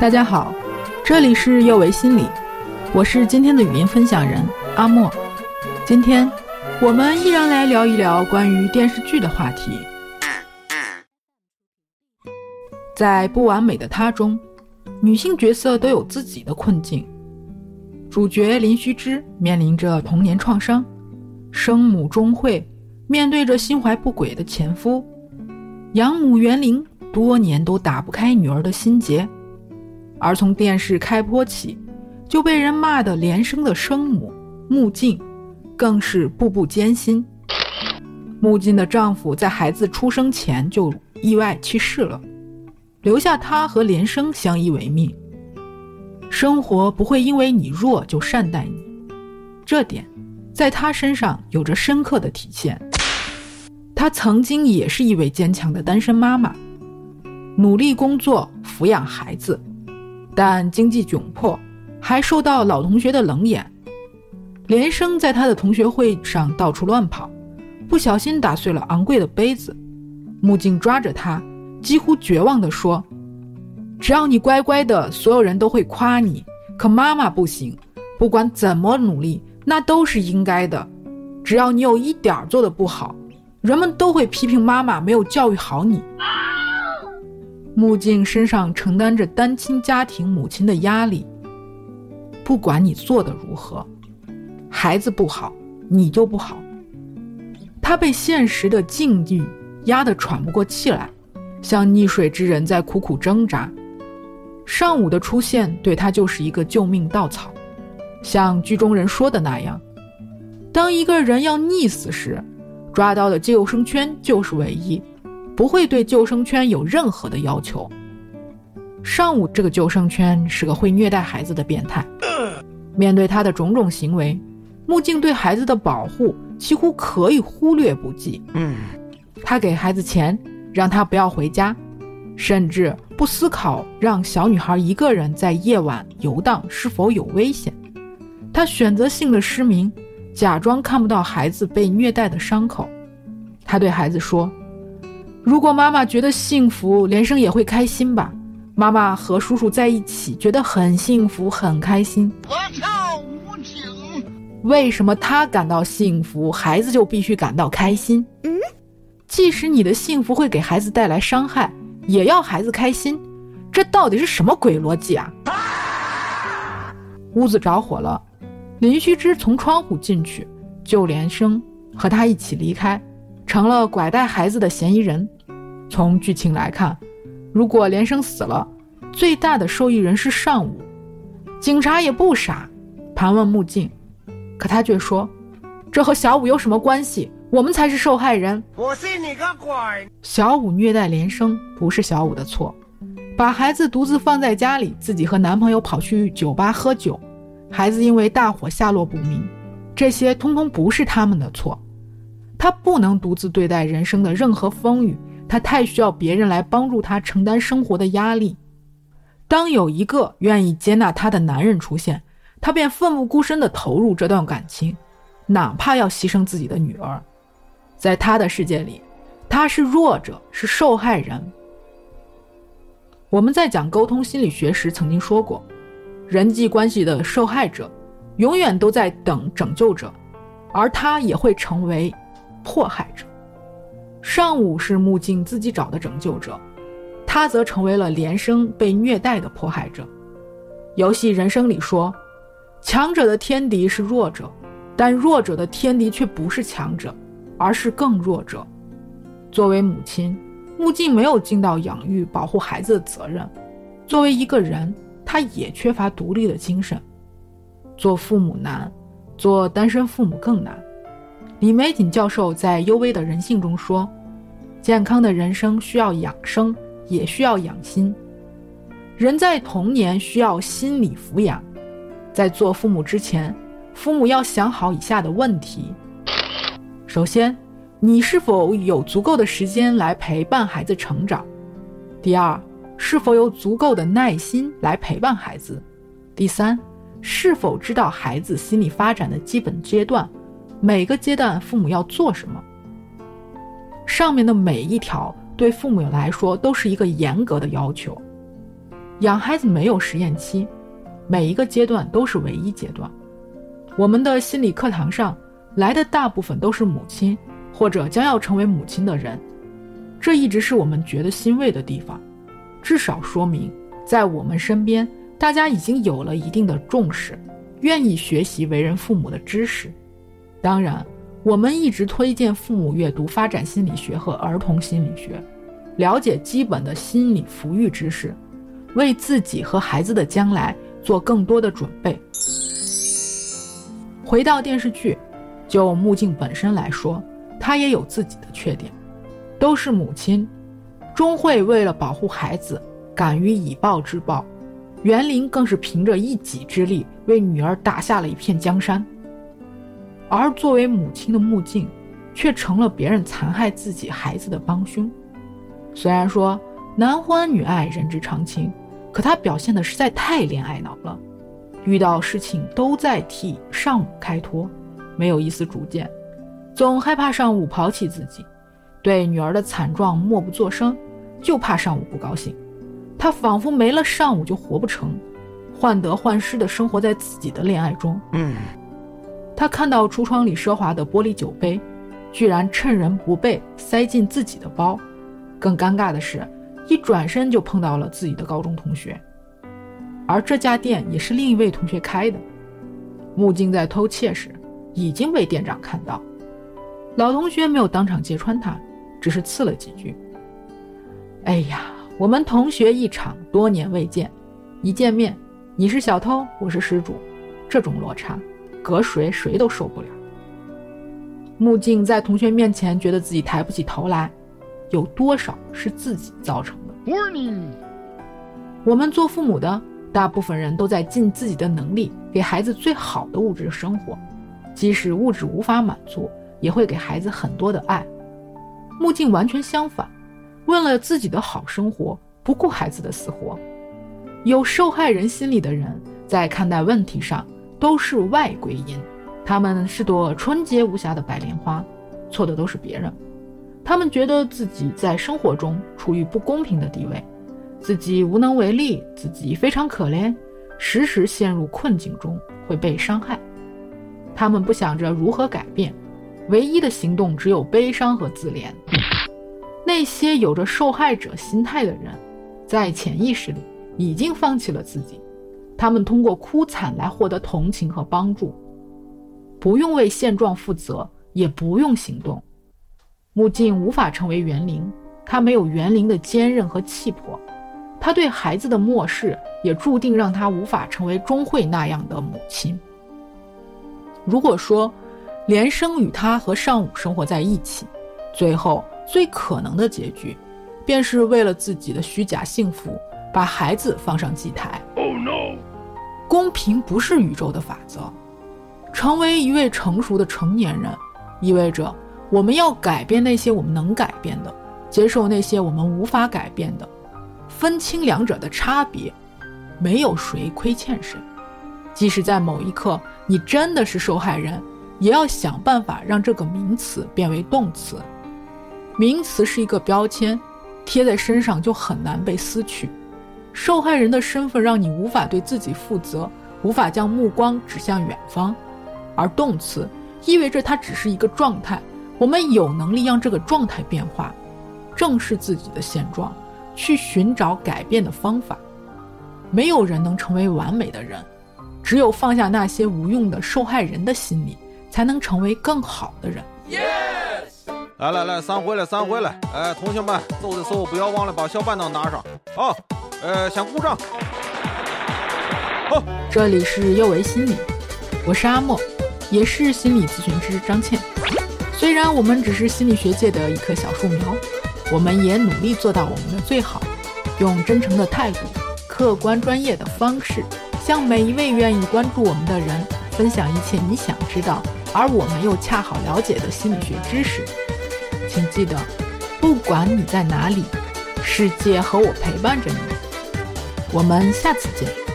大家好，这里是幼为心理，我是今天的语音分享人阿莫。今天我们依然来聊一聊关于电视剧的话题。在《不完美的她》中，女性角色都有自己的困境。主角林须知面临着童年创伤，生母钟慧面对着心怀不轨的前夫，养母袁玲多年都打不开女儿的心结。而从电视开播起，就被人骂的连生的生母穆静，更是步步艰辛。穆静的丈夫在孩子出生前就意外去世了，留下她和连生相依为命。生活不会因为你弱就善待你，这点在她身上有着深刻的体现。她曾经也是一位坚强的单身妈妈，努力工作抚养孩子。但经济窘迫，还受到老同学的冷眼。连生在他的同学会上到处乱跑，不小心打碎了昂贵的杯子。木镜抓着他，几乎绝望地说：“只要你乖乖的，所有人都会夸你。可妈妈不行，不管怎么努力，那都是应该的。只要你有一点做的不好，人们都会批评妈妈没有教育好你。”木镜身上承担着单亲家庭母亲的压力。不管你做的如何，孩子不好，你就不好。他被现实的境遇压得喘不过气来，像溺水之人在苦苦挣扎。上午的出现对他就是一个救命稻草，像剧中人说的那样：当一个人要溺死时，抓到的救生圈就是唯一。不会对救生圈有任何的要求。上午这个救生圈是个会虐待孩子的变态。面对他的种种行为，木镜对孩子的保护几乎可以忽略不计。嗯，他给孩子钱，让他不要回家，甚至不思考让小女孩一个人在夜晚游荡是否有危险。他选择性的失明，假装看不到孩子被虐待的伤口。他对孩子说。如果妈妈觉得幸福，连生也会开心吧？妈妈和叔叔在一起，觉得很幸福，很开心。我操，无情！为什么他感到幸福，孩子就必须感到开心？嗯，即使你的幸福会给孩子带来伤害，也要孩子开心，这到底是什么鬼逻辑啊？屋子着火了，林须知从窗户进去救连生，和他一起离开。成了拐带孩子的嫌疑人。从剧情来看，如果连生死了，最大的受益人是尚武。警察也不傻，盘问木镜，可他却说：“这和小五有什么关系？我们才是受害人。”我信你个鬼！小五虐待连生不是小五的错，把孩子独自放在家里，自己和男朋友跑去酒吧喝酒，孩子因为大火下落不明，这些通通不是他们的错。他不能独自对待人生的任何风雨，他太需要别人来帮助他承担生活的压力。当有一个愿意接纳他的男人出现，他便奋不顾身地投入这段感情，哪怕要牺牲自己的女儿。在他的世界里，他是弱者，是受害人。我们在讲沟通心理学时曾经说过，人际关系的受害者永远都在等拯救者，而他也会成为。迫害者，上午是木镜自己找的拯救者，他则成为了连生被虐待的迫害者。游戏人生里说，强者的天敌是弱者，但弱者的天敌却不是强者，而是更弱者。作为母亲，木镜没有尽到养育、保护孩子的责任；作为一个人，他也缺乏独立的精神。做父母难，做单身父母更难。李玫瑾教授在《幽微的人性》中说：“健康的人生需要养生，也需要养心。人在童年需要心理抚养，在做父母之前，父母要想好以下的问题：首先，你是否有足够的时间来陪伴孩子成长？第二，是否有足够的耐心来陪伴孩子？第三，是否知道孩子心理发展的基本阶段？”每个阶段，父母要做什么？上面的每一条对父母来说都是一个严格的要求。养孩子没有实验期，每一个阶段都是唯一阶段。我们的心理课堂上来的大部分都是母亲或者将要成为母亲的人，这一直是我们觉得欣慰的地方，至少说明在我们身边，大家已经有了一定的重视，愿意学习为人父母的知识。当然，我们一直推荐父母阅读发展心理学和儿童心理学，了解基本的心理抚育知识，为自己和孩子的将来做更多的准备。回到电视剧，就木镜本身来说，她也有自己的缺点，都是母亲，钟会为了保护孩子，敢于以暴制暴。袁林更是凭着一己之力为女儿打下了一片江山，而作为母亲的木镜，却成了别人残害自己孩子的帮凶。虽然说男欢女爱人之常情，可她表现的实在太恋爱脑了。遇到事情都在替上午开脱，没有一丝主见，总害怕上午抛弃自己，对女儿的惨状默不作声，就怕上午不高兴。他仿佛没了上午就活不成，患得患失的生活在自己的恋爱中。嗯，他看到橱窗里奢华的玻璃酒杯，居然趁人不备塞进自己的包。更尴尬的是，一转身就碰到了自己的高中同学。而这家店也是另一位同学开的。木镜在偷窃时已经被店长看到，老同学没有当场揭穿他，只是刺了几句。哎呀，我们同学一场，多年未见，一见面你是小偷，我是失主，这种落差，搁谁谁都受不了。木镜在同学面前觉得自己抬不起头来，有多少是自己造成的我们做父母的。大部分人都在尽自己的能力给孩子最好的物质生活，即使物质无法满足，也会给孩子很多的爱。木镜完全相反，为了自己的好生活，不顾孩子的死活。有受害人心理的人，在看待问题上都是外归因，他们是朵纯洁无瑕的白莲花，错的都是别人。他们觉得自己在生活中处于不公平的地位。自己无能为力，自己非常可怜，时时陷入困境中会被伤害。他们不想着如何改变，唯一的行动只有悲伤和自怜。那些有着受害者心态的人，在潜意识里已经放弃了自己。他们通过哭惨来获得同情和帮助，不用为现状负责，也不用行动。木镜无法成为园林，他没有园林的坚韧和气魄。他对孩子的漠视，也注定让他无法成为钟慧那样的母亲。如果说，连生与他和尚武生活在一起，最后最可能的结局，便是为了自己的虚假幸福，把孩子放上祭台。Oh no！公平不是宇宙的法则。成为一位成熟的成年人，意味着我们要改变那些我们能改变的，接受那些我们无法改变的。分清两者的差别，没有谁亏欠谁。即使在某一刻你真的是受害人，也要想办法让这个名词变为动词。名词是一个标签，贴在身上就很难被撕去。受害人的身份让你无法对自己负责，无法将目光指向远方。而动词意味着它只是一个状态，我们有能力让这个状态变化，正视自己的现状。去寻找改变的方法。没有人能成为完美的人，只有放下那些无用的受害人的心理，才能成为更好的人。来来来，散会了，散会了。哎，同学们，走的时候不要忘了把小板凳拿上。好，呃，想故障。好，这里是幼为心理，我是阿莫，也是心理咨询师张倩。虽然我们只是心理学界的一棵小树苗。我们也努力做到我们的最好，用真诚的态度、客观专业的方式，向每一位愿意关注我们的人分享一切你想知道而我们又恰好了解的心理学知识。请记得，不管你在哪里，世界和我陪伴着你。我们下次见。